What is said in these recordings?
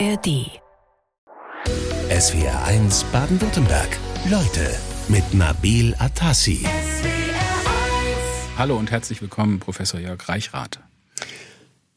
ARD. SWR 1 Baden-Württemberg. Leute mit Nabil Atassi. Hallo und herzlich willkommen, Professor Jörg Reichrath.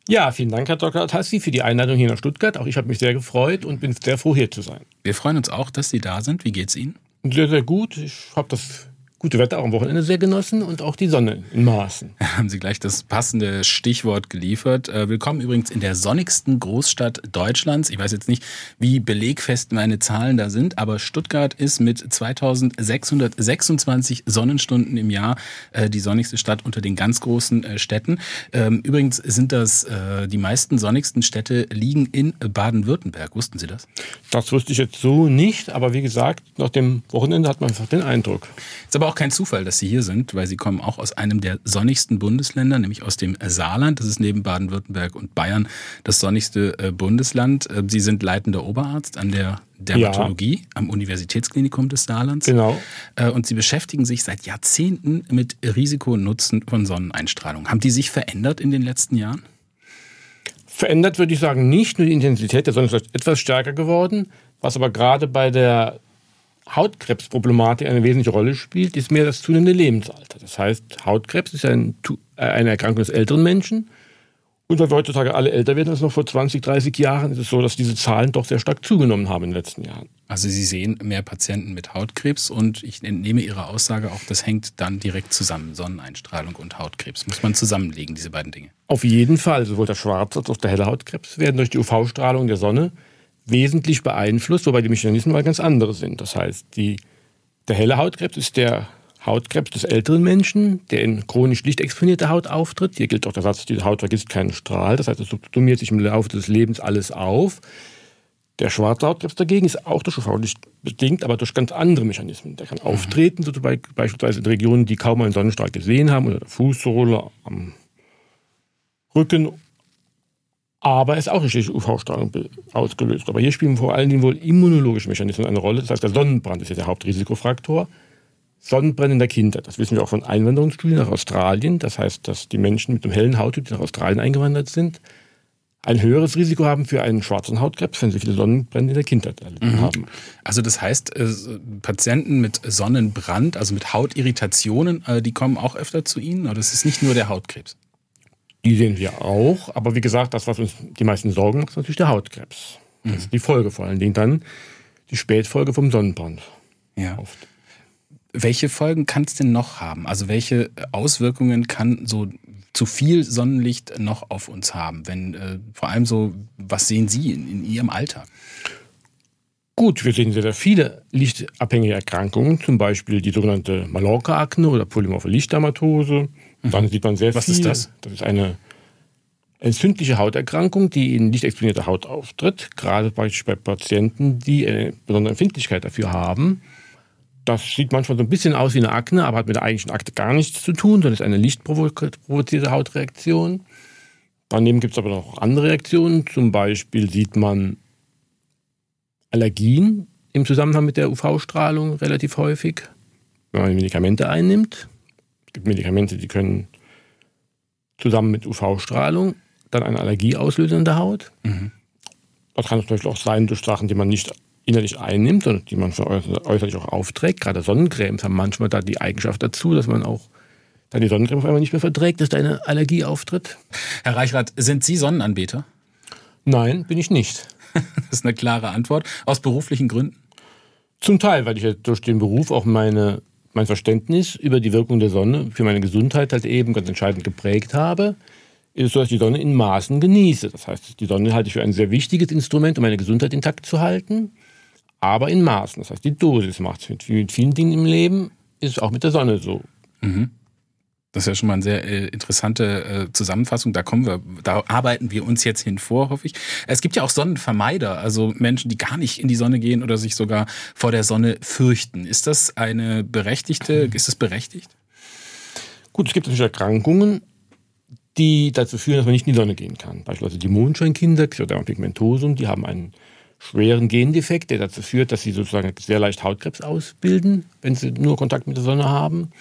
Ja, vielen Dank, Herr Dr. Atassi, für die Einladung hier nach Stuttgart. Auch ich habe mich sehr gefreut und bin sehr froh, hier zu sein. Wir freuen uns auch, dass Sie da sind. Wie geht's Ihnen? Sehr, sehr gut. Ich habe das gute Wetter auch am Wochenende sehr genossen und auch die Sonne in Maßen. Haben Sie gleich das passende Stichwort geliefert. Äh, willkommen übrigens in der sonnigsten Großstadt Deutschlands. Ich weiß jetzt nicht, wie belegfest meine Zahlen da sind, aber Stuttgart ist mit 2626 Sonnenstunden im Jahr äh, die sonnigste Stadt unter den ganz großen äh, Städten. Ähm, übrigens sind das die meisten sonnigsten Städte liegen in Baden-Württemberg. Wussten Sie das? Das wusste ich jetzt so nicht, aber wie gesagt, nach dem Wochenende hat man einfach den Eindruck. Ist aber auch kein Zufall, dass Sie hier sind, weil Sie kommen auch aus einem der sonnigsten Bundesländer, nämlich aus dem Saarland. Das ist neben Baden-Württemberg und Bayern das sonnigste äh, Bundesland. Äh, Sie sind leitender Oberarzt an der Dermatologie ja. am Universitätsklinikum des Saarlands. Genau. Äh, und Sie beschäftigen sich seit Jahrzehnten mit Risiko und Nutzen von Sonneneinstrahlung. Haben die sich verändert in den letzten Jahren? Verändert würde ich sagen nicht, nur die Intensität der Sonne ist etwas stärker geworden. Was aber gerade bei der Hautkrebsproblematik eine wesentliche Rolle spielt, ist mehr das zunehmende Lebensalter. Das heißt, Hautkrebs ist ein, äh, eine Erkrankung des älteren Menschen. Und weil wir heutzutage alle älter werden als noch vor 20, 30 Jahren, ist es so, dass diese Zahlen doch sehr stark zugenommen haben in den letzten Jahren. Also Sie sehen mehr Patienten mit Hautkrebs und ich entnehme Ihre Aussage auch, das hängt dann direkt zusammen, Sonneneinstrahlung und Hautkrebs. Muss man zusammenlegen, diese beiden Dinge? Auf jeden Fall, sowohl der schwarze als auch der helle Hautkrebs werden durch die UV-Strahlung der Sonne wesentlich beeinflusst, wobei die Mechanismen mal ganz andere sind. Das heißt, die, der helle Hautkrebs ist der Hautkrebs des älteren Menschen, der in chronisch lichtexponierte Haut auftritt. Hier gilt auch der Satz, die Haut vergisst keinen Strahl. Das heißt, es subsumiert sich im Laufe des Lebens alles auf. Der schwarze Hautkrebs dagegen ist auch durch UV-Licht bedingt, aber durch ganz andere Mechanismen. Der kann auftreten, so beispielsweise in Regionen, die kaum einen Sonnenstrahl gesehen haben, oder der Fußsohle, am Rücken aber es ist auch durch UV-Strahlung ausgelöst. Aber hier spielen vor allen Dingen wohl immunologische Mechanismen eine Rolle. Das heißt, der Sonnenbrand ist ja der Hauptrisikofaktor. Sonnenbrand in der Kindheit, das wissen wir auch von Einwanderungsstudien nach Australien. Das heißt, dass die Menschen mit einem hellen Hauttyp, die nach Australien eingewandert sind, ein höheres Risiko haben für einen schwarzen Hautkrebs, wenn sie viele Sonnenbrände in der Kindheit erlitten mhm. haben. Also das heißt, äh, Patienten mit Sonnenbrand, also mit Hautirritationen, äh, die kommen auch öfter zu Ihnen? Oder es ist nicht nur der Hautkrebs? Die sehen wir auch. Aber wie gesagt, das, was uns die meisten Sorgen macht, ist natürlich der Hautkrebs. Das mhm. ist die Folge vor allen Dingen dann, die Spätfolge vom Sonnenbrand. Ja. Oft. Welche Folgen kann es denn noch haben? Also welche Auswirkungen kann so zu viel Sonnenlicht noch auf uns haben? Wenn äh, vor allem so, was sehen Sie in, in Ihrem Alltag? Gut, wir sehen sehr, sehr viele lichtabhängige Erkrankungen, zum Beispiel die sogenannte Mallorca-Akne oder polymorphe Lichtdermatose. Dann sieht man sehr Was viel. ist das? Das ist eine entzündliche Hauterkrankung, die in nicht exponierter Haut auftritt, gerade bei Patienten, die eine besondere Empfindlichkeit dafür haben. Das sieht manchmal so ein bisschen aus wie eine Akne, aber hat mit der eigentlichen Akte gar nichts zu tun, sondern ist eine lichtprovozierte Hautreaktion. Daneben gibt es aber noch andere Reaktionen. Zum Beispiel sieht man Allergien im Zusammenhang mit der UV-Strahlung relativ häufig, wenn man Medikamente einnimmt gibt Medikamente, die können zusammen mit UV-Strahlung dann eine Allergie auslösen in der Haut. Mhm. Das kann natürlich auch sein durch Sachen, die man nicht innerlich einnimmt, sondern die man äußerlich auch aufträgt. Gerade Sonnencremes haben manchmal da die Eigenschaft dazu, dass man auch dann die Sonnencreme auf einmal nicht mehr verträgt, dass da eine Allergie auftritt. Herr Reichrath, sind Sie Sonnenanbeter? Nein, bin ich nicht. das ist eine klare Antwort. Aus beruflichen Gründen? Zum Teil, weil ich durch den Beruf auch meine mein Verständnis über die Wirkung der Sonne für meine Gesundheit halt eben ganz entscheidend geprägt habe, ist so, dass ich die Sonne in Maßen genieße. Das heißt, die Sonne halte ich für ein sehr wichtiges Instrument, um meine Gesundheit intakt zu halten, aber in Maßen. Das heißt, die Dosis macht es. Mit, mit vielen Dingen im Leben ist es auch mit der Sonne so. Mhm. Das ist ja schon mal eine sehr äh, interessante äh, Zusammenfassung. Da kommen wir, da arbeiten wir uns jetzt hin vor, hoffe ich. Es gibt ja auch Sonnenvermeider, also Menschen, die gar nicht in die Sonne gehen oder sich sogar vor der Sonne fürchten. Ist das eine berechtigte, ist das berechtigt? Gut, es gibt natürlich Erkrankungen, die dazu führen, dass man nicht in die Sonne gehen kann. Beispielsweise die Mondscheinkinder, Xeroderma pigmentosum, die haben einen schweren Gendefekt, der dazu führt, dass sie sozusagen sehr leicht Hautkrebs ausbilden, wenn sie nur Kontakt mit der Sonne haben.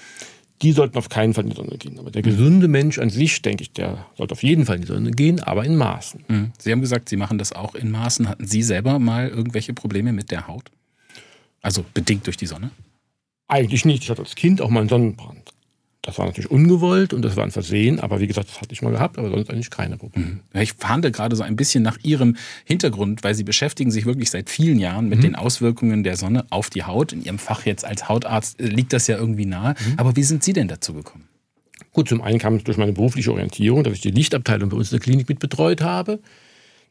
Die sollten auf keinen Fall in die Sonne gehen. Aber der gesunde Mensch an sich, denke ich, der sollte auf jeden Fall in die Sonne gehen, aber in Maßen. Mhm. Sie haben gesagt, Sie machen das auch in Maßen. Hatten Sie selber mal irgendwelche Probleme mit der Haut? Also bedingt durch die Sonne? Eigentlich nicht. Ich hatte als Kind auch mal einen Sonnenbrand. Das war natürlich ungewollt und das war ein Versehen, aber wie gesagt, das hatte ich mal gehabt, aber sonst eigentlich keine Probleme. Mhm. Ich fahnde gerade so ein bisschen nach Ihrem Hintergrund, weil Sie beschäftigen sich wirklich seit vielen Jahren mit mhm. den Auswirkungen der Sonne auf die Haut. In Ihrem Fach jetzt als Hautarzt äh, liegt das ja irgendwie nahe. Mhm. Aber wie sind Sie denn dazu gekommen? Gut, zum einen kam es durch meine berufliche Orientierung, dass ich die Lichtabteilung bei uns in der Klinik mit betreut habe.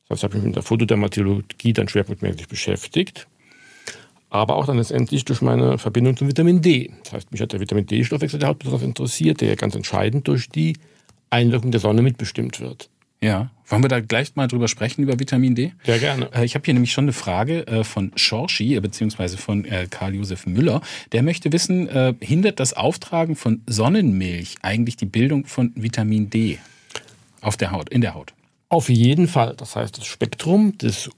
Das heißt, ich habe mich mit der Fotodermatologie dann schwerpunktmäßig beschäftigt aber auch dann letztendlich durch meine Verbindung zum Vitamin D. Das heißt, mich hat der Vitamin D-Stoffwechsel der Haut besonders interessiert, der ja ganz entscheidend durch die Einwirkung der Sonne mitbestimmt wird. Ja, wollen wir da gleich mal drüber sprechen, über Vitamin D? Sehr gerne. Äh, ich habe hier nämlich schon eine Frage äh, von Schorschi, äh, beziehungsweise von Karl-Josef Müller. Der möchte wissen, hindert das Auftragen von Sonnenmilch eigentlich die Bildung von Vitamin D auf der Haut, in der Haut? Auf jeden Fall. Das heißt, das Spektrum des,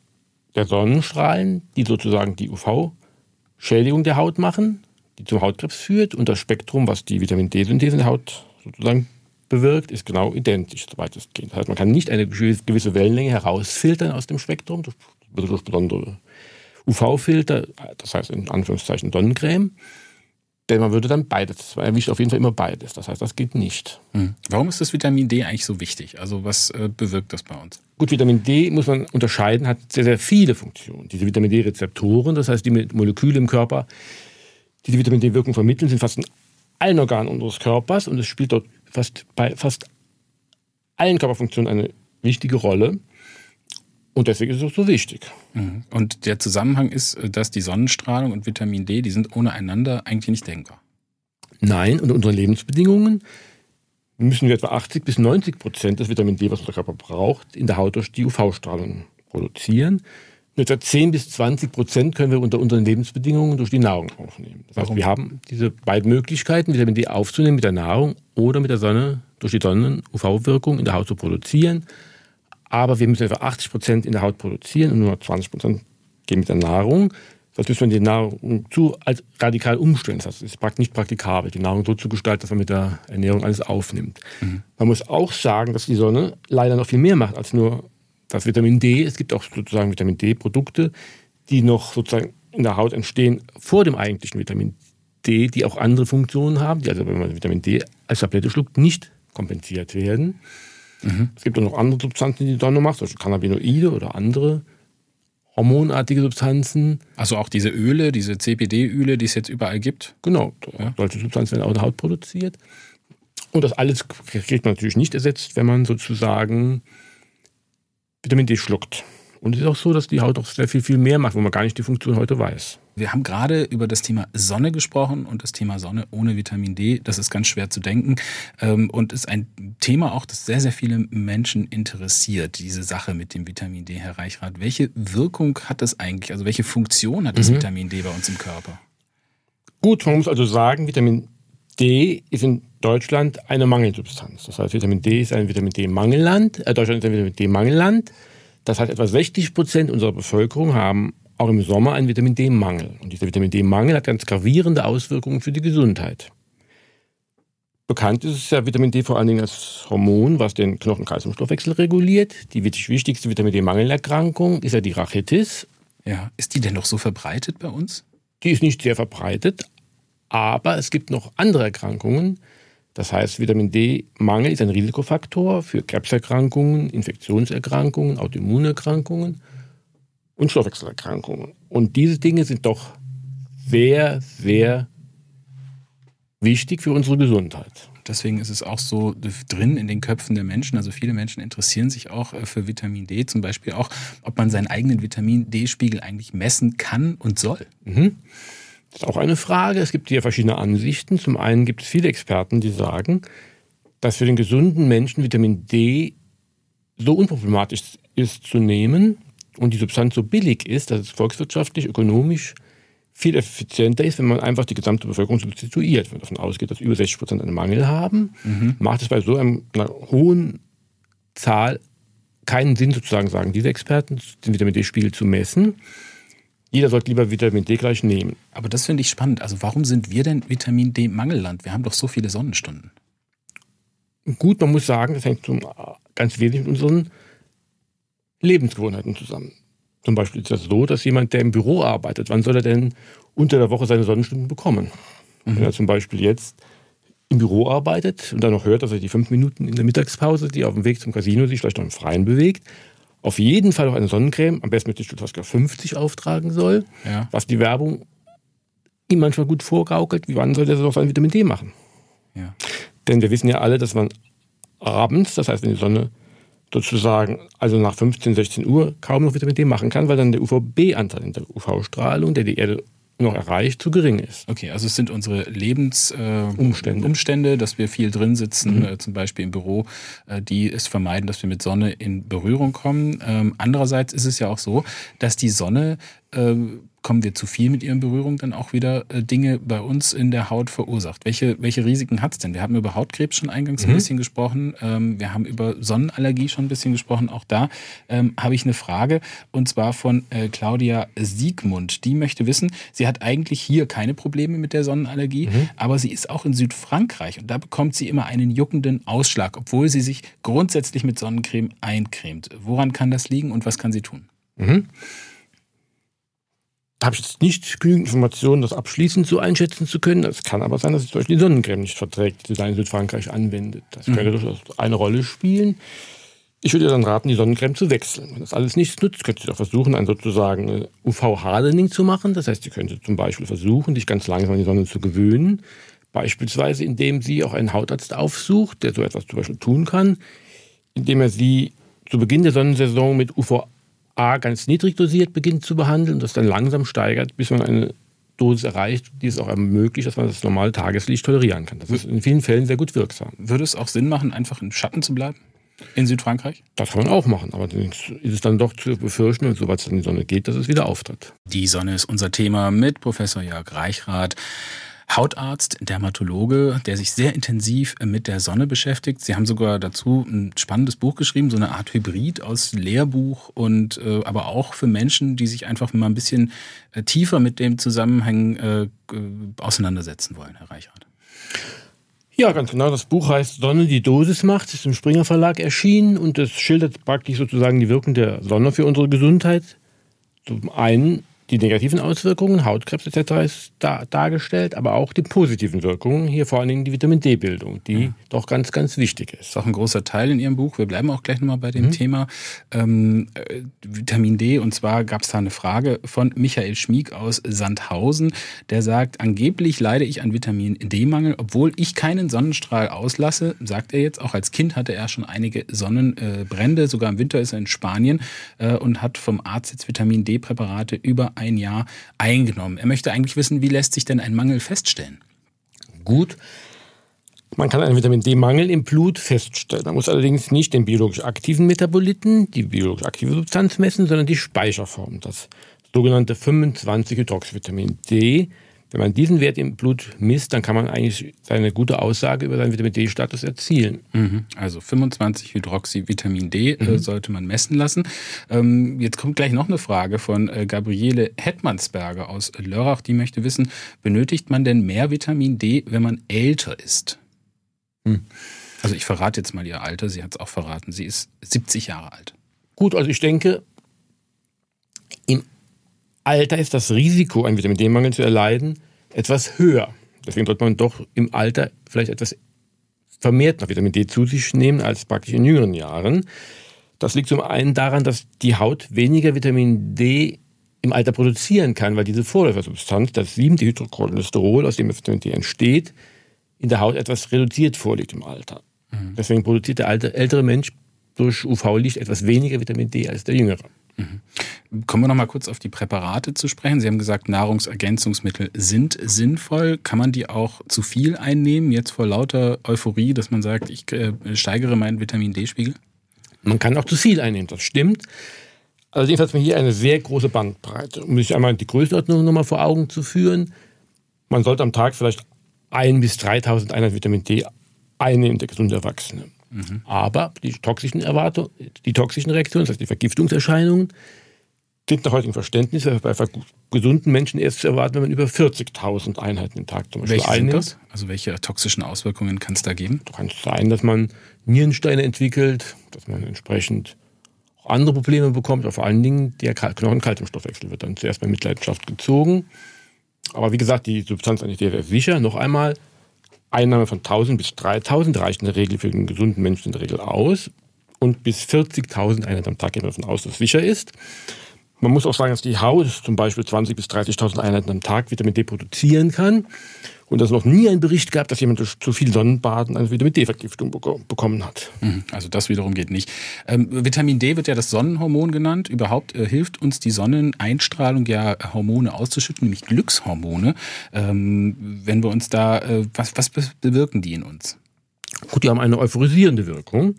der Sonnenstrahlen, die sozusagen die UV- Schädigung der Haut machen, die zum Hautkrebs führt. Und das Spektrum, was die Vitamin D-Synthese in der Haut sozusagen bewirkt, ist genau identisch, soweit es geht. Das heißt, man kann nicht eine gewisse Wellenlänge herausfiltern aus dem Spektrum, durch, durch besondere UV-Filter, das heißt in Anführungszeichen Sonnencreme. Denn man würde dann beides, man erwischt auf jeden Fall immer beides. Das heißt, das geht nicht. Hm. Warum ist das Vitamin D eigentlich so wichtig? Also was äh, bewirkt das bei uns? Gut, Vitamin D muss man unterscheiden, hat sehr, sehr viele Funktionen. Diese Vitamin D-Rezeptoren, das heißt die Moleküle im Körper, die die Vitamin D-Wirkung vermitteln, sind fast in allen Organen unseres Körpers und es spielt dort fast bei fast allen Körperfunktionen eine wichtige Rolle. Und deswegen ist es auch so wichtig. Mhm. Und der Zusammenhang ist, äh, dass die Sonnenstrahlung und Vitamin D, die sind ohne einander eigentlich nicht denkbar. Nein, und unsere Lebensbedingungen müssen wir etwa 80 bis 90 Prozent des Vitamin D, was unser Körper braucht, in der Haut durch die UV-Strahlung produzieren. Und etwa 10 bis 20 Prozent können wir unter unseren Lebensbedingungen durch die Nahrung aufnehmen. Das heißt, wir haben diese beiden Möglichkeiten, Vitamin D aufzunehmen mit der Nahrung oder mit der Sonne, durch die Sonnen-UV-Wirkung in der Haut zu produzieren aber wir müssen etwa 80 Prozent in der Haut produzieren und nur 20 Prozent gehen mit der Nahrung. Das müssen wir die Nahrung zu als radikal umstellen. Das ist nicht praktikabel, die Nahrung so zu gestalten, dass man mit der Ernährung alles aufnimmt. Mhm. Man muss auch sagen, dass die Sonne leider noch viel mehr macht als nur das Vitamin D. Es gibt auch sozusagen Vitamin D-Produkte, die noch sozusagen in der Haut entstehen vor dem eigentlichen Vitamin D, die auch andere Funktionen haben, die also, wenn man Vitamin D als Tablette schluckt, nicht kompensiert werden. Mhm. Es gibt auch noch andere Substanzen, die die Sonne macht, zum Cannabinoide oder andere hormonartige Substanzen. Also auch diese Öle, diese CPD-Öle, die es jetzt überall gibt? Genau, ja. solche Substanzen werden auch in der Haut produziert. Und das alles kriegt man natürlich nicht ersetzt, wenn man sozusagen Vitamin D schluckt. Und es ist auch so, dass die Haut auch sehr viel, viel mehr macht, wo man gar nicht die Funktion heute weiß. Wir haben gerade über das Thema Sonne gesprochen und das Thema Sonne ohne Vitamin D, das ist ganz schwer zu denken ähm, und ist ein Thema auch, das sehr, sehr viele Menschen interessiert, diese Sache mit dem Vitamin D, Herr Reichrath. Welche Wirkung hat das eigentlich, also welche Funktion hat das mhm. Vitamin D bei uns im Körper? Gut, man muss also sagen, Vitamin D ist in Deutschland eine Mangelsubstanz. Das heißt, Vitamin D ist ein Vitamin D-Mangelland. Äh, Deutschland ist ein Vitamin D-Mangelland. Das heißt, etwa 60 Prozent unserer Bevölkerung haben auch im Sommer einen Vitamin D-Mangel. Und dieser Vitamin D-Mangel hat ganz gravierende Auswirkungen für die Gesundheit. Bekannt ist es ja Vitamin D vor allen Dingen als Hormon, was den Knochen-Kalziumstoffwechsel reguliert. Die wichtigste Vitamin D-Mangelerkrankung ist ja die Rachitis. Ja, ist die denn noch so verbreitet bei uns? Die ist nicht sehr verbreitet, aber es gibt noch andere Erkrankungen, das heißt, Vitamin D-Mangel ist ein Risikofaktor für Krebserkrankungen, Infektionserkrankungen, Autoimmunerkrankungen und Stoffwechselerkrankungen. Und diese Dinge sind doch sehr, sehr wichtig für unsere Gesundheit. Deswegen ist es auch so drin in den Köpfen der Menschen. Also viele Menschen interessieren sich auch äh, für Vitamin D, zum Beispiel auch, ob man seinen eigenen Vitamin D-Spiegel eigentlich messen kann und soll. Mhm. Das ist auch eine Frage. Es gibt hier verschiedene Ansichten. Zum einen gibt es viele Experten, die sagen, dass für den gesunden Menschen Vitamin D so unproblematisch ist zu nehmen und die Substanz so billig ist, dass es volkswirtschaftlich, ökonomisch viel effizienter ist, wenn man einfach die gesamte Bevölkerung substituiert. Wenn man davon ausgeht, dass über 60 Prozent einen Mangel haben, mhm. macht es bei so einer hohen Zahl keinen Sinn, sozusagen sagen diese Experten, den Vitamin D-Spiegel zu messen. jeder sollte lieber Vitamin D gleich nehmen. Aber das finde ich spannend. Also warum sind wir denn Vitamin D-Mangelland? Wir haben doch so viele Sonnenstunden. Gut, man muss sagen, das hängt zum, ganz wesentlich mit unseren Lebensgewohnheiten zusammen. Zum Beispiel ist das so, dass jemand, der im Büro arbeitet, wann soll er denn unter der Woche seine Sonnenstunden bekommen? Mhm. Wenn er zum Beispiel jetzt im Büro arbeitet und dann noch hört, dass er die fünf Minuten in der Mittagspause, die auf dem Weg zum Casino sich vielleicht noch im Freien bewegt, auf jeden Fall auch eine Sonnencreme, am besten mit Stuttgart 50 auftragen soll, ja. was die Werbung ihm manchmal gut vorgaukelt. Wie wann soll der noch sein Vitamin D machen? Ja. Denn wir wissen ja alle, dass man abends, das heißt, wenn die Sonne sozusagen, also nach 15, 16 Uhr, kaum noch Vitamin D machen kann, weil dann der UVB-Anteil in der UV-Strahlung, der die Erde noch erreicht, zu gering ist. Okay, also es sind unsere Lebensumstände, äh, Umstände, dass wir viel drin sitzen, mhm. äh, zum Beispiel im Büro, äh, die es vermeiden, dass wir mit Sonne in Berührung kommen. Ähm, andererseits ist es ja auch so, dass die Sonne ähm, kommen wir zu viel mit ihr in Berührung, dann auch wieder äh, Dinge bei uns in der Haut verursacht. Welche, welche Risiken hat es denn? Wir haben über Hautkrebs schon eingangs mhm. ein bisschen gesprochen. Ähm, wir haben über Sonnenallergie schon ein bisschen gesprochen. Auch da ähm, habe ich eine Frage und zwar von äh, Claudia Siegmund. Die möchte wissen, sie hat eigentlich hier keine Probleme mit der Sonnenallergie, mhm. aber sie ist auch in Südfrankreich und da bekommt sie immer einen juckenden Ausschlag, obwohl sie sich grundsätzlich mit Sonnencreme eincremt. Woran kann das liegen und was kann sie tun? Mhm habe ich jetzt nicht genügend Informationen, das abschließend so einschätzen zu können. Es kann aber sein, dass sie zum Beispiel die Sonnencreme nicht verträgt, die sie in Südfrankreich anwendet. Das mhm. könnte durchaus eine Rolle spielen. Ich würde ihr dann raten, die Sonnencreme zu wechseln. Wenn das alles nichts nutzt, könnte sie doch versuchen, ein sozusagen UV-Hardening zu machen. Das heißt, sie könnte zum Beispiel versuchen, sich ganz langsam an die Sonne zu gewöhnen. Beispielsweise, indem sie auch einen Hautarzt aufsucht, der so etwas zum Beispiel tun kann, indem er sie zu Beginn der Sonnensaison mit UV A ganz niedrig dosiert beginnt zu behandeln und das dann langsam steigert, bis man eine Dosis erreicht, die es auch ermöglicht, dass man das normale Tageslicht tolerieren kann. Das ist in vielen Fällen sehr gut wirksam. Würde es auch Sinn machen, einfach im Schatten zu bleiben? In Südfrankreich? Das kann man auch machen, aber ist es dann doch zu befürchten, und sobald es dann in die Sonne geht, dass es wieder auftritt. Die Sonne ist unser Thema mit Professor Jörg Reichrath. Hautarzt, Dermatologe, der sich sehr intensiv mit der Sonne beschäftigt. Sie haben sogar dazu ein spannendes Buch geschrieben, so eine Art Hybrid aus Lehrbuch und äh, aber auch für Menschen, die sich einfach mal ein bisschen äh, tiefer mit dem Zusammenhang äh, auseinandersetzen wollen, Herr Reichhardt. Ja, ganz genau. Das Buch heißt Sonne, die Dosis macht, ist im Springer Verlag erschienen und es schildert praktisch sozusagen die Wirkung der Sonne für unsere Gesundheit. Zum einen die negativen Auswirkungen, Hautkrebs etc. ist da, dargestellt, aber auch die positiven Wirkungen, hier vor allen Dingen die Vitamin D-Bildung, die ja. doch ganz, ganz wichtig ist. Das ist auch ein großer Teil in Ihrem Buch. Wir bleiben auch gleich nochmal bei dem mhm. Thema ähm, äh, Vitamin D. Und zwar gab es da eine Frage von Michael Schmieg aus Sandhausen, der sagt, angeblich leide ich an Vitamin D-Mangel, obwohl ich keinen Sonnenstrahl auslasse, sagt er jetzt. Auch als Kind hatte er schon einige Sonnenbrände, sogar im Winter ist er in Spanien äh, und hat vom Arzt jetzt Vitamin D-Präparate über ein Jahr eingenommen. Er möchte eigentlich wissen, wie lässt sich denn ein Mangel feststellen? Gut. Man kann einen Vitamin D-Mangel im Blut feststellen. Man muss allerdings nicht den biologisch aktiven Metaboliten, die biologisch aktive Substanz messen, sondern die Speicherform, das sogenannte 25-Hydroxyvitamin D, wenn man diesen Wert im Blut misst, dann kann man eigentlich eine gute Aussage über seinen Vitamin D-Status erzielen. Mhm. Also 25 Hydroxyvitamin D äh, mhm. sollte man messen lassen. Ähm, jetzt kommt gleich noch eine Frage von äh, Gabriele Hetmansberger aus Lörrach. Die möchte wissen, benötigt man denn mehr Vitamin D, wenn man älter ist? Mhm. Also ich verrate jetzt mal ihr Alter. Sie hat es auch verraten. Sie ist 70 Jahre alt. Gut, also ich denke, im Alter ist das Risiko, einen Vitamin D-Mangel zu erleiden, etwas höher. Deswegen sollte man doch im Alter vielleicht etwas vermehrt noch Vitamin D zu sich nehmen als praktisch in jüngeren Jahren. Das liegt zum einen daran, dass die Haut weniger Vitamin D im Alter produzieren kann, weil diese Vorläufersubstanz, das siebente Hydrocholesterol, aus dem Vitamin D entsteht, in der Haut etwas reduziert vorliegt im Alter. Mhm. Deswegen produziert der alte, ältere Mensch durch UV-Licht etwas weniger Vitamin D als der jüngere. Mhm. Kommen wir noch mal kurz auf die Präparate zu sprechen. Sie haben gesagt, Nahrungsergänzungsmittel sind sinnvoll. Kann man die auch zu viel einnehmen, jetzt vor lauter Euphorie, dass man sagt, ich äh, steigere meinen Vitamin D-Spiegel? Man kann auch zu viel einnehmen, das stimmt. Allerdings hat man hier eine sehr große Bandbreite. Um sich einmal die Größenordnung noch mal vor Augen zu führen, man sollte am Tag vielleicht 1 bis 3000 Einheiten Vitamin D einnehmen, der gesunde Erwachsene. Mhm. Aber die toxischen Erwartungen, die toxischen Reaktionen, das heißt die Vergiftungserscheinungen, sind nach heutigem Verständnis bei gesunden Menschen erst zu erwarten, wenn man über 40.000 Einheiten im Tag zum Beispiel welche einnimmt. Sind das? Also welche toxischen Auswirkungen kann es da geben? Da kann es sein, dass man Nierensteine entwickelt, dass man entsprechend auch andere Probleme bekommt, aber vor allen Dingen der Knochenkalziumstoffwechsel wird dann zuerst bei Mitleidenschaft gezogen. Aber wie gesagt, die Substanz eigentlich sehr, sehr sicher. Noch einmal, Einnahme von 1000 bis 3000 reicht in der Regel für den gesunden Menschen in der Regel aus. Und bis 40.000 Einheiten am Tag gehen wir davon aus, dass sicher ist. Man muss auch sagen, dass die Haut zum Beispiel 20.000 bis 30.000 Einheiten am Tag Vitamin D produzieren kann. Und es noch nie einen Bericht gab, dass jemand durch zu viel Sonnenbaden eine Vitamin D-Vergiftung bekommen hat. Mhm, also das wiederum geht nicht. Ähm, Vitamin D wird ja das Sonnenhormon genannt. Überhaupt äh, hilft uns die Sonneneinstrahlung ja Hormone auszuschütten, nämlich Glückshormone. Ähm, wenn wir uns da, äh, was, was bewirken die in uns? Gut, die haben eine euphorisierende Wirkung.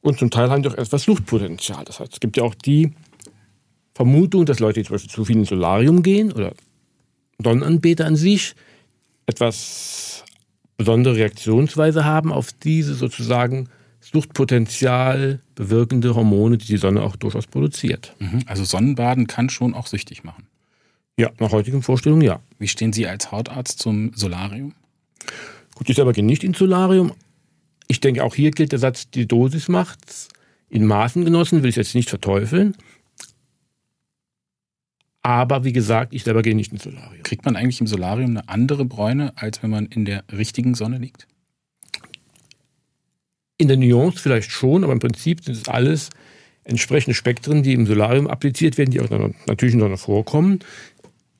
Und zum Teil haben die auch etwas Suchtpotenzial. Das heißt, es gibt ja auch die Vermutung, dass Leute, die zum Beispiel zu viel ins Solarium gehen oder Sonnenanbeter an sich, etwas besondere Reaktionsweise haben auf diese sozusagen Suchtpotenzial bewirkende Hormone, die die Sonne auch durchaus produziert. Mhm. Also Sonnenbaden kann schon auch süchtig machen. Ja, nach heutigen Vorstellungen ja. Wie stehen Sie als Hautarzt zum Solarium? Gut, ich selber gehe nicht ins Solarium. Ich denke, auch hier gilt der Satz, die Dosis macht's. In Maßen genossen will ich jetzt nicht verteufeln. Aber wie gesagt, ich selber gehe nicht ins Solarium. Kriegt man eigentlich im Solarium eine andere Bräune, als wenn man in der richtigen Sonne liegt? In der Nuance vielleicht schon, aber im Prinzip sind es alles entsprechende Spektren, die im Solarium appliziert werden, die auch in der natürlichen Sonne vorkommen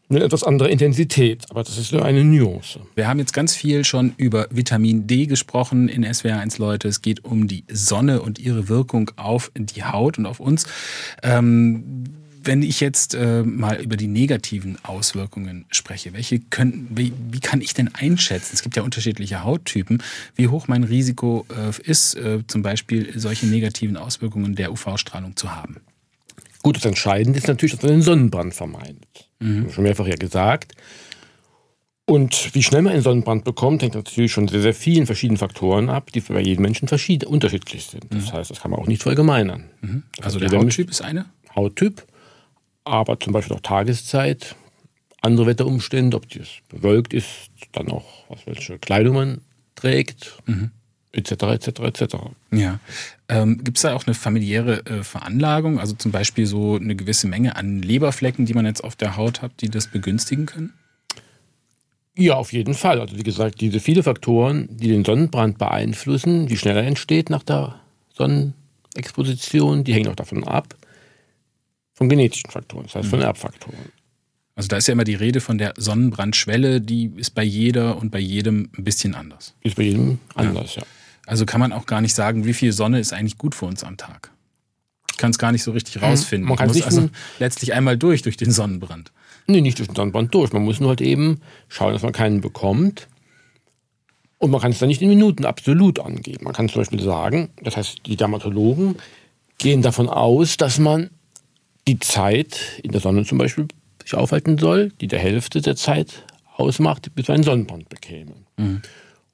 eine etwas andere Intensität, aber das ist nur eine Nuance. Wir haben jetzt ganz viel schon über Vitamin D gesprochen in SWR1 Leute. Es geht um die Sonne und ihre Wirkung auf die Haut und auf uns. Ähm, wenn ich jetzt äh, mal über die negativen Auswirkungen spreche, welche können, wie, wie, kann ich denn einschätzen? Es gibt ja unterschiedliche Hauttypen, wie hoch mein Risiko äh, ist, äh, zum Beispiel solche negativen Auswirkungen der UV-Strahlung zu haben. Gut, das Entscheidende ist natürlich, dass man den Sonnenbrand vermeidet. Mhm. Schon mehrfach ja gesagt. Und wie schnell man einen Sonnenbrand bekommt, hängt natürlich schon sehr, sehr vielen verschiedenen Faktoren ab, die bei jedem Menschen verschieden, unterschiedlich sind. Das mhm. heißt, das kann man auch nicht verallgemeinern. Mhm. Also, also der Hauttyp ist eine? Hauttyp aber zum Beispiel auch Tageszeit, andere Wetterumstände, ob es bewölkt ist, dann auch, was, welche Kleidung man trägt, mhm. etc., etc., etc. Ja. Ähm, Gibt es da auch eine familiäre äh, Veranlagung, also zum Beispiel so eine gewisse Menge an Leberflecken, die man jetzt auf der Haut hat, die das begünstigen können? Ja, auf jeden Fall. Also wie gesagt, diese viele Faktoren, die den Sonnenbrand beeinflussen, wie schnell er entsteht nach der Sonnenexposition, die hängen auch davon ab, von genetischen Faktoren, das heißt von mhm. Erbfaktoren. Also da ist ja immer die Rede von der Sonnenbrandschwelle, die ist bei jeder und bei jedem ein bisschen anders. Ist bei jedem anders, ja. ja. Also kann man auch gar nicht sagen, wie viel Sonne ist eigentlich gut für uns am Tag. Ich kann es gar nicht so richtig mhm. rausfinden. Man kann muss also letztlich einmal durch, durch den Sonnenbrand. Nee, nicht durch den Sonnenbrand durch. Man muss nur halt eben schauen, dass man keinen bekommt. Und man kann es dann nicht in Minuten absolut angeben. Man kann zum Beispiel sagen, das heißt, die Dermatologen gehen davon aus, dass man die Zeit in der Sonne zum Beispiel sich aufhalten soll, die der Hälfte der Zeit ausmacht, bis wir einen Sonnenbrand bekämen. Mhm.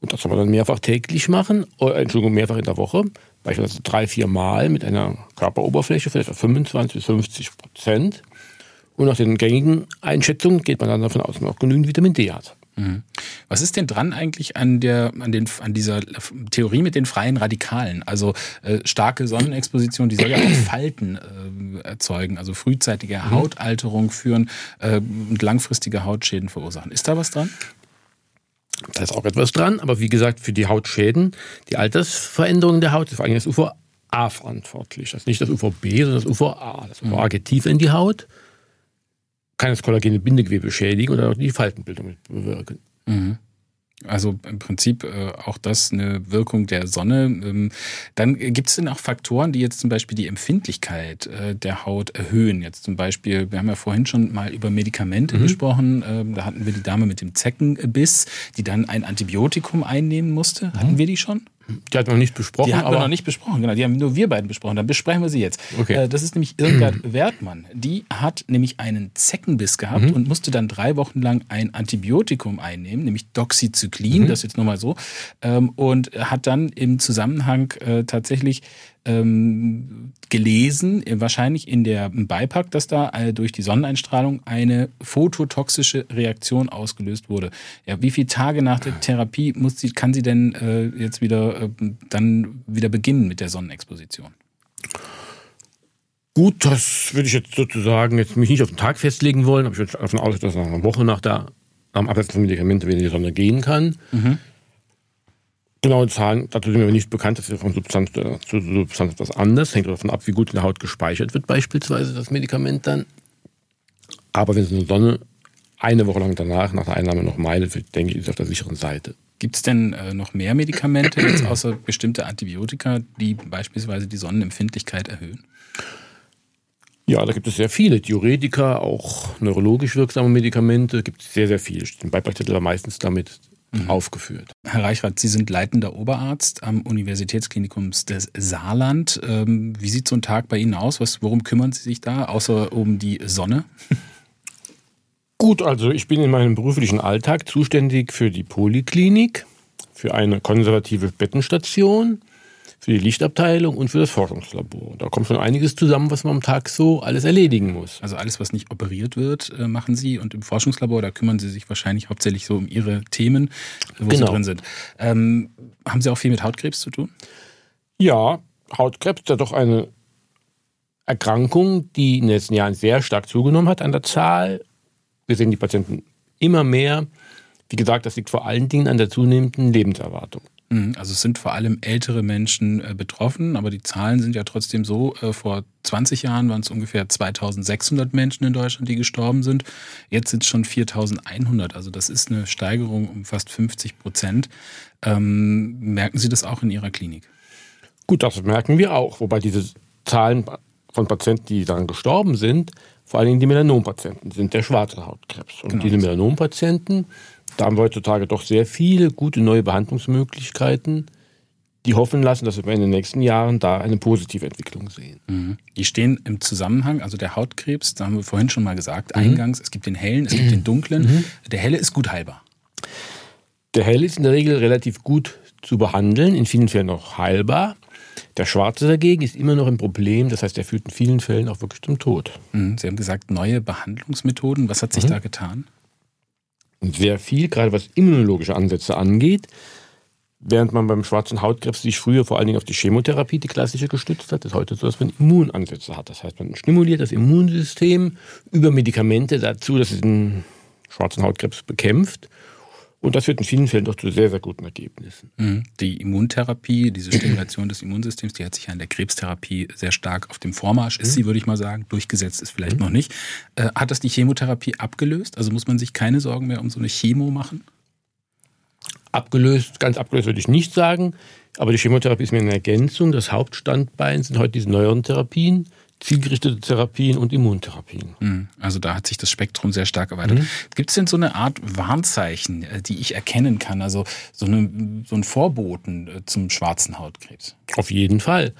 Und das soll man dann mehrfach täglich machen, oder, äh, Entschuldigung, mehrfach in der Woche, beispielsweise drei, vier Mal mit einer Körperoberfläche von etwa 25 bis 50 Prozent. Und nach den gängigen Einschätzungen geht man dann davon aus, dass man auch genügend Vitamin D hat. Mhm. Was ist denn dran eigentlich an der, an den, an dieser Theorie mit den freien Radikalen? Also äh, starke Sonnenexposition, die soll ja auch Falten äh, erzeugen, also frühzeitige mhm. Hautalterung führen äh, und langfristige Hautschäden verursachen. Ist da was dran? Da ist auch etwas dran, aber wie gesagt, für die Hautschäden, die Altersveränderung der Haut ist vor allem das UVA verantwortlich. Das ist nicht das UVB, sondern das UVA. Das UVA geht tiefer in die Haut kann das kollagene Bindegewebe schädigen oder auch die Faltenbildung bewirken. Mhm. Also im Prinzip äh, auch das eine Wirkung der Sonne. Ähm, dann gibt es denn auch Faktoren, die jetzt zum Beispiel die Empfindlichkeit äh, der Haut erhöhen. Jetzt zum Beispiel, wir haben ja vorhin schon mal über Medikamente mhm. gesprochen. Ähm, da hatten wir die Dame mit dem Zeckenbiss, die dann ein Antibiotikum einnehmen musste. Hatten mhm. wir die schon? Die hat noch nicht besprochen. Die hatten wir noch nicht besprochen, genau. Die haben nur wir beiden besprochen. Dann besprechen wir sie jetzt. Okay. Äh, das ist nämlich Irmgard Wertmann. Die hat nämlich einen Zeckenbiss gehabt mhm. und musste dann drei Wochen lang ein Antibiotikum einnehmen, nämlich Doxycyclin, mhm. das jetzt nochmal so, ähm, und hat dann im Zusammenhang äh, tatsächlich ähm, gelesen, äh, wahrscheinlich in der im Beipack, dass da äh, durch die Sonneneinstrahlung eine phototoxische Reaktion ausgelöst wurde. Ja, wie viele Tage nach der Therapie muss sie, kann sie denn äh, jetzt wieder äh, dann wieder beginnen mit der Sonnenexposition? Gut, das würde ich jetzt sozusagen jetzt mich nicht auf den Tag festlegen wollen, aber ich würde davon ausgehen, dass nach einer Woche nach der am Absetzen von Medikamenten wieder in die Sonne gehen kann. Mhm. Genaue Zahlen, dazu sind mir nicht bekannt, das ist von Substanz zu Substanz etwas anders, hängt davon ab, wie gut in der Haut gespeichert wird, beispielsweise das Medikament dann. Aber wenn es in der Sonne eine Woche lang danach, nach der Einnahme noch meidet, denke ich, ist es auf der sicheren Seite. Gibt es denn äh, noch mehr Medikamente, jetzt außer bestimmte Antibiotika, die beispielsweise die Sonnenempfindlichkeit erhöhen? Ja, da gibt es sehr viele Diuretika, auch neurologisch wirksame Medikamente, gibt es sehr, sehr viele. Den Beipackzettel meistens damit mhm. aufgeführt. Herr Reichrath, Sie sind leitender Oberarzt am Universitätsklinikum des Saarland. Ähm, wie sieht so ein Tag bei Ihnen aus? Was, worum kümmern Sie sich da, außer um die Sonne? Gut, also ich bin in meinem beruflichen Alltag zuständig für die Poliklinik, für eine konservative Bettenstation für die Lichtabteilung und für das Forschungslabor. Da kommt schon einiges zusammen, was man am Tag so alles erledigen muss. Also alles, was nicht operiert wird, äh, machen Sie und im Forschungslabor, da kümmern Sie sich wahrscheinlich hauptsächlich so um Ihre Themen, wo genau. Sie drin sind. Ähm, haben Sie auch viel mit Hautkrebs zu tun? Ja, Hautkrebs ist ja doch eine Erkrankung, die in den letzten Jahren sehr stark zugenommen hat an der Zahl. Wir sehen die Patienten immer mehr. Wie gesagt, das liegt vor allen Dingen an der zunehmenden Lebenserwartung. Mhm, also es sind vor allem ältere Menschen äh, betroffen, aber die Zahlen sind ja trotzdem so. Äh, vor 20 Jahren waren es ungefähr 2600 Menschen in Deutschland, die gestorben sind. Jetzt sind es schon 4100. Also das ist eine Steigerung um fast 50 Prozent. Ähm, merken Sie das auch in Ihrer Klinik? Gut, das merken wir auch. Wobei diese Zahlen von Patienten, die daran gestorben sind, vor allen Dingen die Melanompatienten sind, der schwarze Hautkrebs. Und genau. diese Melanompatienten da haben wir heutzutage doch sehr viele gute neue Behandlungsmöglichkeiten, die hoffen lassen, dass wir in den nächsten Jahren da eine positive Entwicklung sehen. Mhm. Die stehen im Zusammenhang, also der Hautkrebs, da haben wir vorhin schon mal gesagt, mhm. eingangs, es gibt den hellen, es gibt den dunklen. Mhm. Der helle ist gut heilbar. Der helle ist in der Regel relativ gut zu behandeln, in vielen Fällen auch heilbar. Der Schwarze dagegen ist immer noch ein Problem, das heißt, er führt in vielen Fällen auch wirklich zum Tod. Mhm. Sie haben gesagt, neue Behandlungsmethoden. Was hat sich mhm. da getan? Sehr viel, gerade was immunologische Ansätze angeht. Während man beim schwarzen Hautkrebs sich früher vor allen Dingen auf die Chemotherapie, die klassische, gestützt hat, ist heute so, dass man Immunansätze hat. Das heißt, man stimuliert das Immunsystem über Medikamente dazu, dass es den schwarzen Hautkrebs bekämpft. Und das führt in vielen Fällen doch zu sehr, sehr guten Ergebnissen. Mhm. Die Immuntherapie, diese Stimulation des Immunsystems, die hat sich ja in der Krebstherapie sehr stark auf dem Vormarsch, ist mhm. sie, würde ich mal sagen, durchgesetzt ist vielleicht mhm. noch nicht. Äh, hat das die Chemotherapie abgelöst? Also muss man sich keine Sorgen mehr um so eine Chemo machen? Abgelöst, ganz abgelöst würde ich nicht sagen. Aber die Chemotherapie ist mir eine Ergänzung. Das Hauptstandbein sind heute diese neueren Therapien zielgerichtete Therapien und Immuntherapien. Hm, also da hat sich das Spektrum sehr stark erweitert. Mhm. Gibt es denn so eine Art Warnzeichen, äh, die ich erkennen kann? Also so, eine, so ein Vorboten äh, zum schwarzen Hautkrebs? Auf jeden Fall.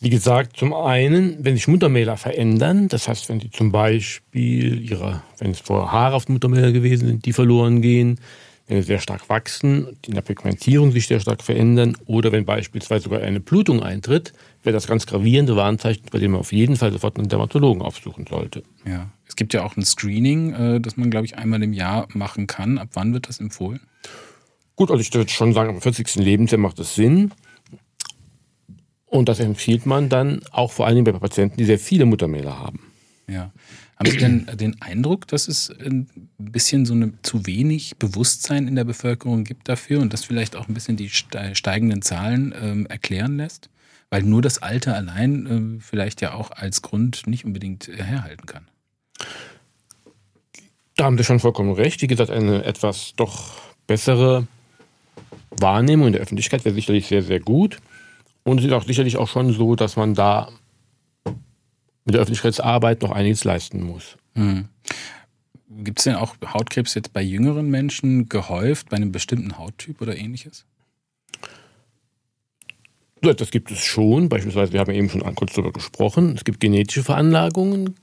Wie gesagt, zum einen, wenn sich Muttermäler verändern, das heißt, wenn die zum Beispiel ihre, wenn es vorher Haare auf Muttermäler gewesen sind, die verloren gehen, wenn sie sehr stark wachsen, in der Pigmentierung sich sehr stark verändern oder wenn beispielsweise sogar eine Blutung eintritt, wäre das ganz gravierende Warnzeichen, bei dem man auf jeden Fall sofort einen Dermatologen aufsuchen sollte. Ja, es gibt ja auch ein Screening, äh, das man, glaube ich, einmal im Jahr machen kann. Ab wann wird das empfohlen? Gut, also ich würde schon sagen, am 40. Lebensjahr macht das Sinn. Und das empfiehlt man dann auch vor allen Dingen bei Patienten, die sehr viele Muttermäler haben. Ja. Haben Sie denn den Eindruck, dass es ein bisschen so eine zu wenig Bewusstsein in der Bevölkerung gibt dafür und das vielleicht auch ein bisschen die steigenden Zahlen ähm, erklären lässt? Weil nur das Alter allein äh, vielleicht ja auch als Grund nicht unbedingt herhalten kann. Da haben Sie schon vollkommen recht. Wie gesagt, eine etwas doch bessere Wahrnehmung in der Öffentlichkeit wäre sicherlich sehr, sehr gut. Und es ist auch sicherlich auch schon so, dass man da mit der Öffentlichkeitsarbeit noch einiges leisten muss. Hm. Gibt es denn auch Hautkrebs jetzt bei jüngeren Menschen gehäuft, bei einem bestimmten Hauttyp oder ähnliches? Das gibt es schon. Beispielsweise, wir haben eben schon kurz darüber gesprochen. Es gibt genetische Veranlagungen.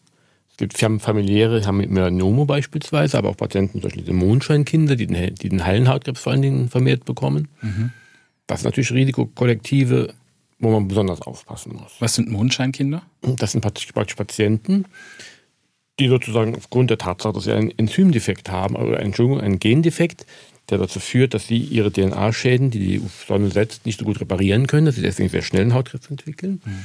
Es gibt familiäre, haben Melanome beispielsweise, aber auch Patienten, zum Beispiel diese Mondscheinkinder, die den, die den Hallenhautkrebs vor allen Dingen vermehrt bekommen. Mhm. Das sind natürlich Risikokollektive, wo man besonders aufpassen muss. Was sind Mondscheinkinder? Das sind praktisch Patienten, die sozusagen aufgrund der Tatsache, dass sie einen Enzymdefekt haben, oder Entschuldigung, einen Gendefekt, der dazu führt, dass sie ihre DNA-Schäden, die die Sonne setzt, nicht so gut reparieren können, dass sie deswegen sehr schnell einen Hautkrebs entwickeln. Mhm.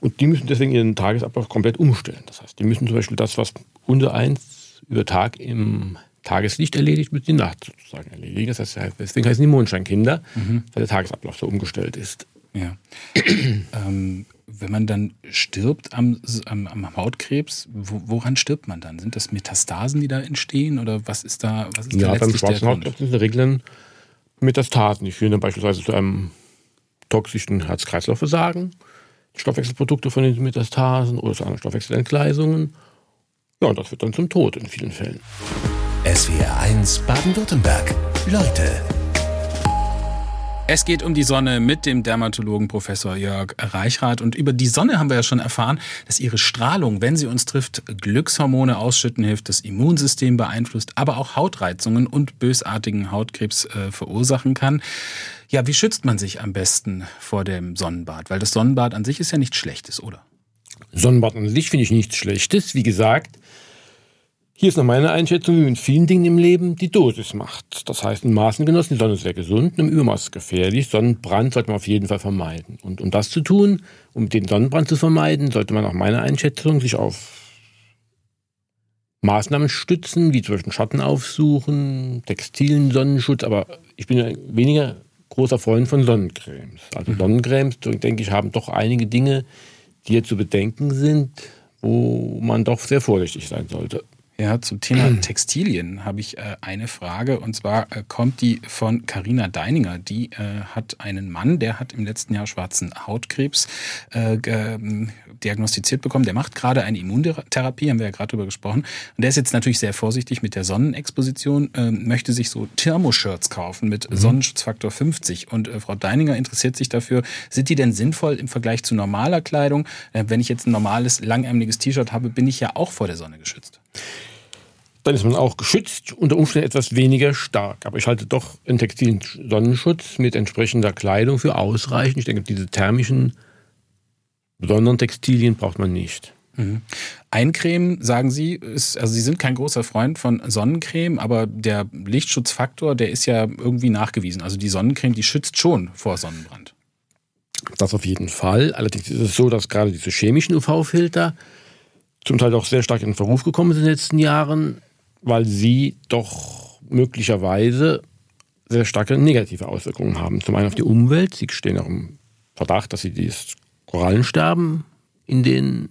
Und die müssen deswegen ihren Tagesablauf komplett umstellen. Das heißt, die müssen zum Beispiel das, was unter eins über Tag im Tageslicht erledigt, müssen die Nacht sozusagen erledigen. Das heißt, deswegen heißen die Mondscheinkinder, mhm. weil der Tagesablauf so umgestellt ist. Ja. ähm, wenn man dann stirbt am, am, am Hautkrebs, wo, woran stirbt man dann? Sind das Metastasen, die da entstehen oder was ist da? Was ist ja, da beim schwarzen Hautkrebs sind in der Regel Metastasen. Die führen dann beispielsweise zu einem toxischen Herz-Kreislauf-Versagen, Stoffwechselprodukte von den Metastasen oder zu anderen Stoffwechselentgleisungen. Ja, und das wird dann zum Tod in vielen Fällen. SWR 1 Baden-Württemberg. Leute es geht um die Sonne mit dem Dermatologen Professor Jörg Reichrath. Und über die Sonne haben wir ja schon erfahren, dass ihre Strahlung, wenn sie uns trifft, Glückshormone ausschütten hilft, das Immunsystem beeinflusst, aber auch Hautreizungen und bösartigen Hautkrebs äh, verursachen kann. Ja, wie schützt man sich am besten vor dem Sonnenbad? Weil das Sonnenbad an sich ist ja nichts Schlechtes, oder? Sonnenbad an sich finde ich nichts Schlechtes. Wie gesagt, hier ist nach meiner Einschätzung, wie mit vielen Dingen im Leben, die Dosis macht. Das heißt, in Maßen genossen, die Sonne ist sehr gesund, im Übermaß gefährlich. Sonnenbrand sollte man auf jeden Fall vermeiden. Und um das zu tun, um den Sonnenbrand zu vermeiden, sollte man nach meiner Einschätzung sich auf Maßnahmen stützen, wie zum Beispiel Schatten aufsuchen, textilen Sonnenschutz, aber ich bin ein weniger großer Freund von Sonnencremes. Also mhm. Sonnencremes, denke ich, haben doch einige Dinge, die hier zu bedenken sind, wo man doch sehr vorsichtig sein sollte. Ja, zum Thema Textilien habe ich äh, eine Frage und zwar äh, kommt die von Karina Deininger. Die äh, hat einen Mann, der hat im letzten Jahr schwarzen Hautkrebs äh, diagnostiziert bekommen. Der macht gerade eine Immuntherapie, haben wir ja gerade drüber gesprochen. Und der ist jetzt natürlich sehr vorsichtig mit der Sonnenexposition, äh, möchte sich so Thermoshirts kaufen mit mhm. Sonnenschutzfaktor 50. Und äh, Frau Deininger interessiert sich dafür, sind die denn sinnvoll im Vergleich zu normaler Kleidung? Äh, wenn ich jetzt ein normales, langärmeliges T-Shirt habe, bin ich ja auch vor der Sonne geschützt. Dann ist man auch geschützt, unter Umständen etwas weniger stark. Aber ich halte doch einen textilen Sonnenschutz mit entsprechender Kleidung für ausreichend. Ich denke, diese thermischen besonderen Textilien braucht man nicht. Mhm. Eincremen, sagen Sie, ist, also Sie sind kein großer Freund von Sonnencreme, aber der Lichtschutzfaktor, der ist ja irgendwie nachgewiesen. Also die Sonnencreme, die schützt schon vor Sonnenbrand. Das auf jeden Fall. Allerdings ist es so, dass gerade diese chemischen UV-Filter zum Teil auch sehr stark in den Verruf gekommen sind in den letzten Jahren weil sie doch möglicherweise sehr starke negative Auswirkungen haben. Zum einen auf die Umwelt. Sie stehen auch im Verdacht, dass sie das Korallensterben in den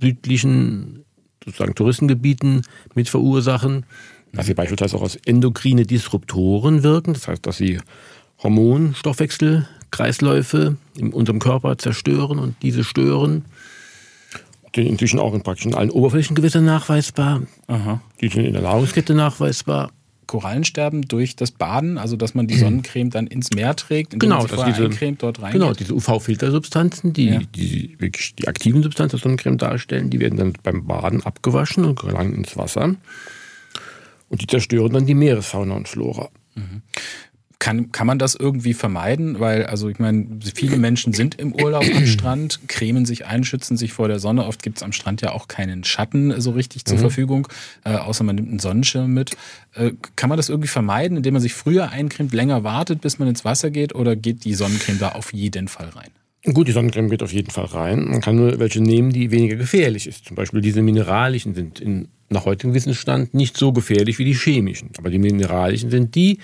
südlichen sozusagen Touristengebieten mit verursachen. Dass sie beispielsweise auch als endokrine Disruptoren wirken. Das heißt, dass sie Hormonstoffwechselkreisläufe in unserem Körper zerstören und diese stören die inzwischen auch in praktisch allen Oberflächengewässern nachweisbar. Aha. Die sind in der Nahrungskette nachweisbar. Korallensterben durch das Baden, also dass man die Sonnencreme dann ins Meer trägt, indem genau, man diese, eincremt, dort rein. Genau, diese UV-Filtersubstanzen, die, ja. die wirklich die aktiven Substanzen der Sonnencreme darstellen, die werden dann beim Baden abgewaschen und gelangen ins Wasser. Und die zerstören dann die Meeresfauna und Flora. Mhm. Kann, kann man das irgendwie vermeiden? Weil, also ich meine, viele Menschen sind im Urlaub am Strand, cremen sich ein, schützen sich vor der Sonne. Oft gibt es am Strand ja auch keinen Schatten so richtig zur mhm. Verfügung, äh, außer man nimmt einen Sonnenschirm mit. Äh, kann man das irgendwie vermeiden, indem man sich früher eincremt, länger wartet, bis man ins Wasser geht? Oder geht die Sonnencreme da auf jeden Fall rein? Gut, die Sonnencreme geht auf jeden Fall rein. Man kann nur welche nehmen, die weniger gefährlich ist. Zum Beispiel diese mineralischen sind in, nach heutigem Wissensstand nicht so gefährlich wie die chemischen. Aber die mineralischen sind die,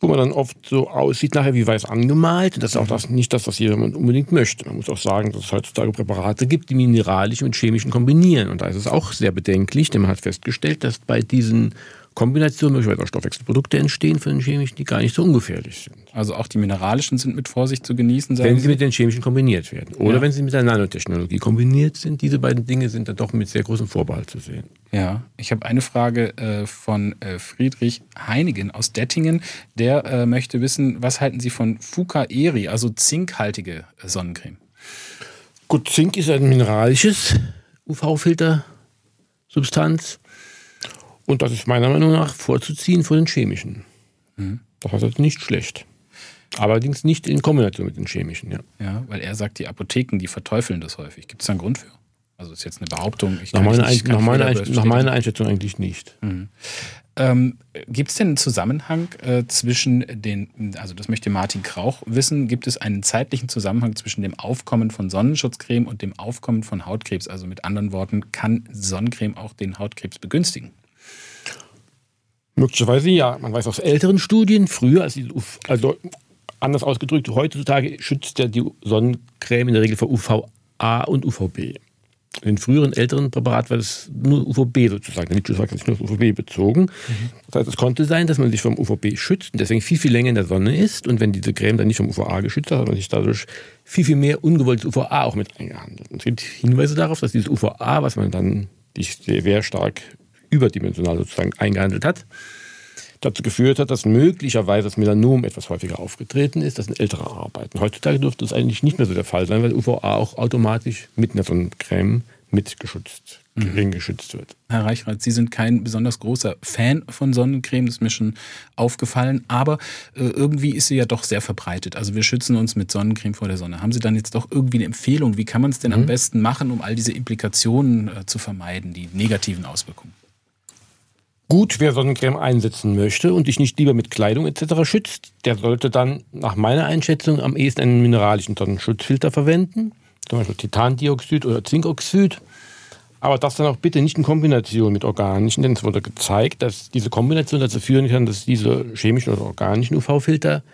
wo man dann oft so aussieht, nachher wie weiß angemalt. Das ist auch das, nicht das, was jemand unbedingt möchte. Man muss auch sagen, dass es heutzutage Präparate gibt, die mineralischen und chemischen kombinieren. Und da ist es auch sehr bedenklich, denn man hat festgestellt, dass bei diesen Kombination möglicherweise Stoffwechselprodukte entstehen von den chemischen, die gar nicht so ungefährlich sind. Also auch die mineralischen sind mit Vorsicht zu genießen, Wenn sie mit den chemischen kombiniert werden. Oder ja. wenn sie mit der Nanotechnologie kombiniert sind. Diese beiden Dinge sind dann doch mit sehr großem Vorbehalt zu sehen. Ja, ich habe eine Frage äh, von äh, Friedrich Heinigen aus Dettingen. Der äh, möchte wissen, was halten Sie von Fukaeri, also zinkhaltige äh, Sonnencreme? Gut, Zink ist ein mineralisches UV-Filter-Substanz und das ist meiner Meinung nach vorzuziehen vor den chemischen. Mhm. Das ist also nicht schlecht. Allerdings nicht in Kombination mit den chemischen, ja. Ja, weil er sagt, die Apotheken, die verteufeln das häufig. Gibt es da einen Grund für? Also ist jetzt eine Behauptung. Nach, meiner, nicht, nach, meiner nach, meiner, Einschätzung eigentlich nicht. Mhm. Ähm, gibt es denn einen Zusammenhang äh, zwischen den, also das möchte Martin Krauch wissen, gibt es einen zeitlichen Zusammenhang zwischen dem Aufkommen von Sonnenschutzcreme und dem Aufkommen von Hautkrebs? Also mit anderen Worten, kann Sonnencreme auch den Hautkrebs begünstigen? Möglicherweise ja. Man weiß aus älteren Studien, früher, als die, also anders ausgedrückt, heutzutage schützt ja die Sonnencreme in der Regel vor UVA und UVB. In früheren, älteren Präparat war das nur UVB sozusagen. Der Lichtschutz war sich nur auf UVB bezogen. Mhm. Das heißt, es konnte sein, dass man sich vom UVB schützt und deswegen viel, viel länger in der Sonne ist. Und wenn diese Creme dann nicht vom UVA geschützt hat, hat man sich dadurch viel, viel mehr ungewolltes UVA auch mit eingehandelt. Und es gibt Hinweise darauf, dass dieses UVA, was man dann sehr stark überdimensional sozusagen eingehandelt hat, dazu geführt hat, dass möglicherweise das Melanom etwas häufiger aufgetreten ist. Das sind ältere Arbeiten. Heutzutage dürfte es eigentlich nicht mehr so der Fall sein, weil UVA auch automatisch mit einer Sonnencreme mitgeschützt, gering mhm. geschützt wird. Herr Reichrath, Sie sind kein besonders großer Fan von Sonnencreme, das ist mir schon aufgefallen, aber äh, irgendwie ist sie ja doch sehr verbreitet. Also wir schützen uns mit Sonnencreme vor der Sonne. Haben Sie dann jetzt doch irgendwie eine Empfehlung? Wie kann man es denn mhm. am besten machen, um all diese Implikationen äh, zu vermeiden, die negativen Auswirkungen? Gut, wer Sonnencreme einsetzen möchte und sich nicht lieber mit Kleidung etc. schützt, der sollte dann nach meiner Einschätzung am ehesten einen mineralischen Sonnenschutzfilter verwenden, zum Beispiel Titandioxid oder Zinkoxid. Aber das dann auch bitte nicht in Kombination mit organischen, denn es wurde gezeigt, dass diese Kombination dazu führen kann, dass diese chemischen oder organischen UV-Filter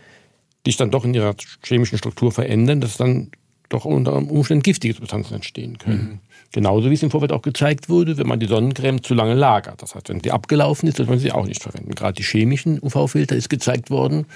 sich dann doch in ihrer chemischen Struktur verändern, dass dann doch unter Umständen giftige Substanzen entstehen können. Mhm. Genauso wie es im Vorfeld auch gezeigt wurde, wenn man die Sonnencreme zu lange lagert. Das heißt, wenn die abgelaufen ist, sollte man sie auch nicht verwenden. Gerade die chemischen UV-Filter ist gezeigt worden,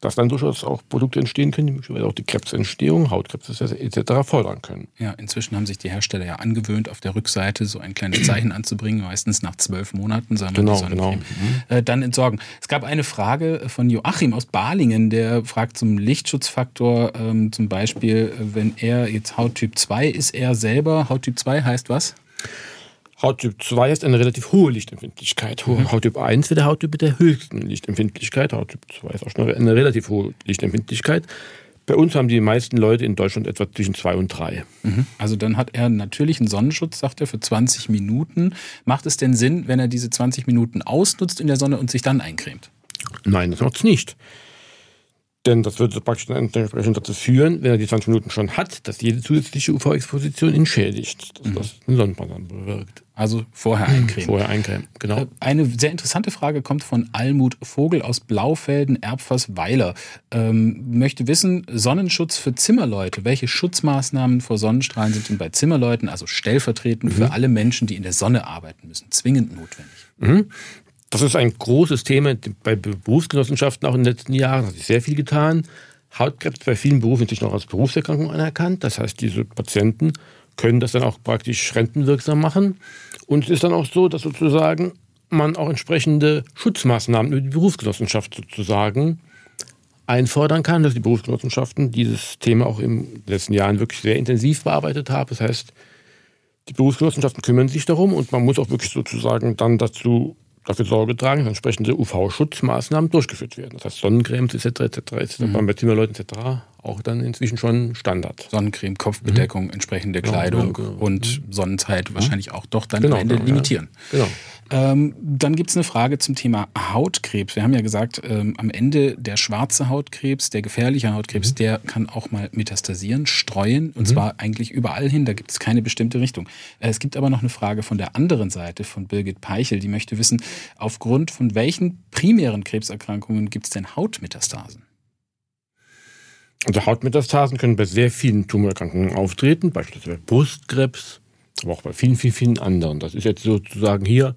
dass dann durchaus auch Produkte entstehen können, die möglicherweise auch die Krebsentstehung, Hautkrebs etc. fördern können. Ja, inzwischen haben sich die Hersteller ja angewöhnt, auf der Rückseite so ein kleines Zeichen anzubringen, meistens nach zwölf Monaten soll man genau, genau. Mhm. dann entsorgen. Es gab eine Frage von Joachim aus Balingen, der fragt zum Lichtschutzfaktor, ähm, zum Beispiel, wenn er jetzt Hauttyp 2 ist, er selber, Hauttyp 2 heißt was? Hauttyp 2 ist eine relativ hohe Lichtempfindlichkeit. Mhm. Hauttyp 1 wird der Hauttyp mit der höchsten Lichtempfindlichkeit. Hauttyp 2 ist auch schon eine relativ hohe Lichtempfindlichkeit. Bei uns haben die meisten Leute in Deutschland etwa zwischen 2 und 3. Mhm. Also dann hat er natürlich einen Sonnenschutz, sagt er, für 20 Minuten. Macht es denn Sinn, wenn er diese 20 Minuten ausnutzt in der Sonne und sich dann eincremt? Nein, das macht es nicht. Denn das würde praktisch entsprechend dazu führen, wenn er die 20 Minuten schon hat, dass jede zusätzliche UV-Exposition ihn schädigt, dass mhm. das einen Sonnenbrand bewirkt. Also vorher eincremen. Vorher eincremen, genau. Äh, eine sehr interessante Frage kommt von Almut Vogel aus Blaufelden, Erbfers-Weiler. Ähm, möchte wissen, Sonnenschutz für Zimmerleute. Welche Schutzmaßnahmen vor Sonnenstrahlen sind denn bei Zimmerleuten, also stellvertretend mhm. für alle Menschen, die in der Sonne arbeiten müssen, zwingend notwendig? Mhm. Das ist ein großes Thema bei Berufsgenossenschaften auch in den letzten Jahren. Da hat sich sehr viel getan. Hautkrebs bei vielen Berufen sich noch als Berufserkrankung anerkannt. Das heißt, diese Patienten können das dann auch praktisch rentenwirksam machen. Und es ist dann auch so, dass sozusagen man auch entsprechende Schutzmaßnahmen über die Berufsgenossenschaft sozusagen einfordern kann, dass die Berufsgenossenschaften dieses Thema auch in den letzten Jahren wirklich sehr intensiv bearbeitet haben. Das heißt, die Berufsgenossenschaften kümmern sich darum und man muss auch wirklich sozusagen dann dazu dafür Sorge tragen, dass entsprechende UV-Schutzmaßnahmen durchgeführt werden. Das heißt Sonnencremes etc. etc. ist mhm. bei Zimmerleuten etc. auch dann inzwischen schon Standard. Sonnencreme, Kopfbedeckung, mhm. entsprechende Kleidung ja, genau. und mhm. Sonnenzeit wahrscheinlich auch doch dann genau, am Ende genau, limitieren. Ja. Genau. Ähm, dann gibt es eine Frage zum Thema Hautkrebs. Wir haben ja gesagt, ähm, am Ende der schwarze Hautkrebs, der gefährliche Hautkrebs, mhm. der kann auch mal metastasieren, streuen und mhm. zwar eigentlich überall hin. Da gibt es keine bestimmte Richtung. Äh, es gibt aber noch eine Frage von der anderen Seite von Birgit Peichel, die möchte wissen, aufgrund von welchen primären Krebserkrankungen gibt es denn Hautmetastasen? Also Hautmetastasen können bei sehr vielen Tumorerkrankungen auftreten, beispielsweise bei Brustkrebs, aber auch bei vielen, vielen, vielen anderen. Das ist jetzt sozusagen hier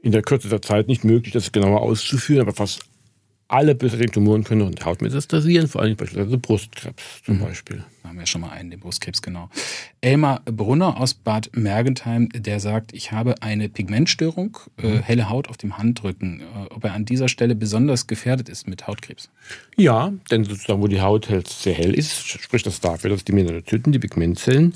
in der Kürze der Zeit nicht möglich, das genauer auszuführen, aber fast alle bisherigen Tumoren können auch Hautmetastasieren, vor allem beispielsweise Brustkrebs zum mhm. Beispiel. Da haben wir schon mal einen, den Brustkrebs, genau. Elmar Brunner aus Bad Mergentheim, der sagt, ich habe eine Pigmentstörung, äh, mhm. helle Haut auf dem Handrücken. Äh, ob er an dieser Stelle besonders gefährdet ist mit Hautkrebs? Ja, denn sozusagen, wo die Haut sehr hell ist, spricht das dafür, dass die Melanozyten, die Pigmentzellen,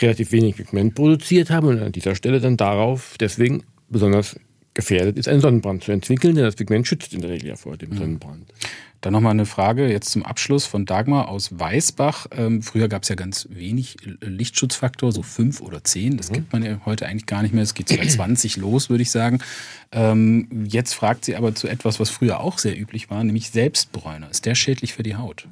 relativ wenig Pigment produziert haben und an dieser Stelle dann darauf deswegen besonders gefährdet ist, einen Sonnenbrand zu entwickeln, denn das Pigment schützt in der Regel ja vor dem mhm. Sonnenbrand. Dann nochmal eine Frage jetzt zum Abschluss von Dagmar aus Weißbach. Ähm, früher gab es ja ganz wenig Lichtschutzfaktor, so fünf oder zehn. Das mhm. gibt man ja heute eigentlich gar nicht mehr. Es geht so bei 20 los, würde ich sagen. Ähm, jetzt fragt sie aber zu etwas, was früher auch sehr üblich war, nämlich Selbstbräuner. Ist der schädlich für die Haut?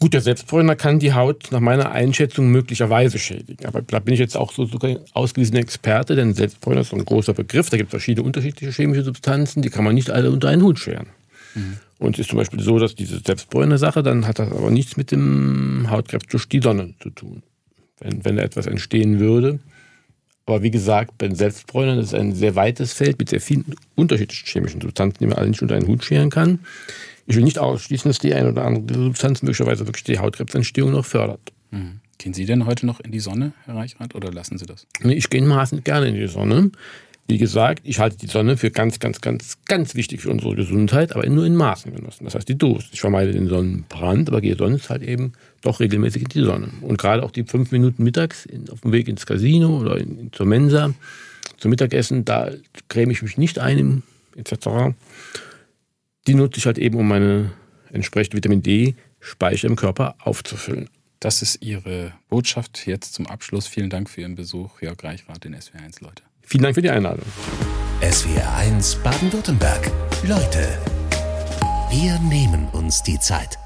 Gut, der Selbstbräuner kann die Haut nach meiner Einschätzung möglicherweise schädigen. Aber da bin ich jetzt auch so sogar ausgewiesener Experte, denn Selbstbräuner ist so ein großer Begriff. Da gibt es verschiedene unterschiedliche chemische Substanzen, die kann man nicht alle unter einen Hut scheren. Mhm. Und es ist zum Beispiel so, dass diese Selbstbräuner-Sache, dann hat das aber nichts mit dem Hautkrebs durch die Sonne zu tun. Wenn, wenn da etwas entstehen würde. Aber wie gesagt, bei Selbstbräunern ist es ein sehr weites Feld mit sehr vielen unterschiedlichen chemischen Substanzen, die man alle nicht unter einen Hut scheren kann. Ich will nicht ausschließen, dass die eine oder andere Substanz möglicherweise wirklich die Hautkrebsentstehung noch fördert. Mhm. Gehen Sie denn heute noch in die Sonne, Herr Reichrath, oder lassen Sie das? Nee, ich gehe in Maßen gerne in die Sonne. Wie gesagt, ich halte die Sonne für ganz, ganz, ganz, ganz wichtig für unsere Gesundheit, aber nur in Maßen genossen. Das heißt die Dosis. Ich vermeide den Sonnenbrand, aber gehe sonst halt eben doch regelmäßig in die Sonne. Und gerade auch die fünf Minuten mittags in, auf dem Weg ins Casino oder in, in, zur Mensa zum Mittagessen, da creme ich mich nicht ein, etc die nutze ich halt eben, um meine entsprechende Vitamin D-Speicher im Körper aufzufüllen. Das ist Ihre Botschaft jetzt zum Abschluss. Vielen Dank für Ihren Besuch, Jörg Reichrath in SWR1, Leute. Vielen Dank für die Einladung. SWR1 Baden-Württemberg. Leute, wir nehmen uns die Zeit.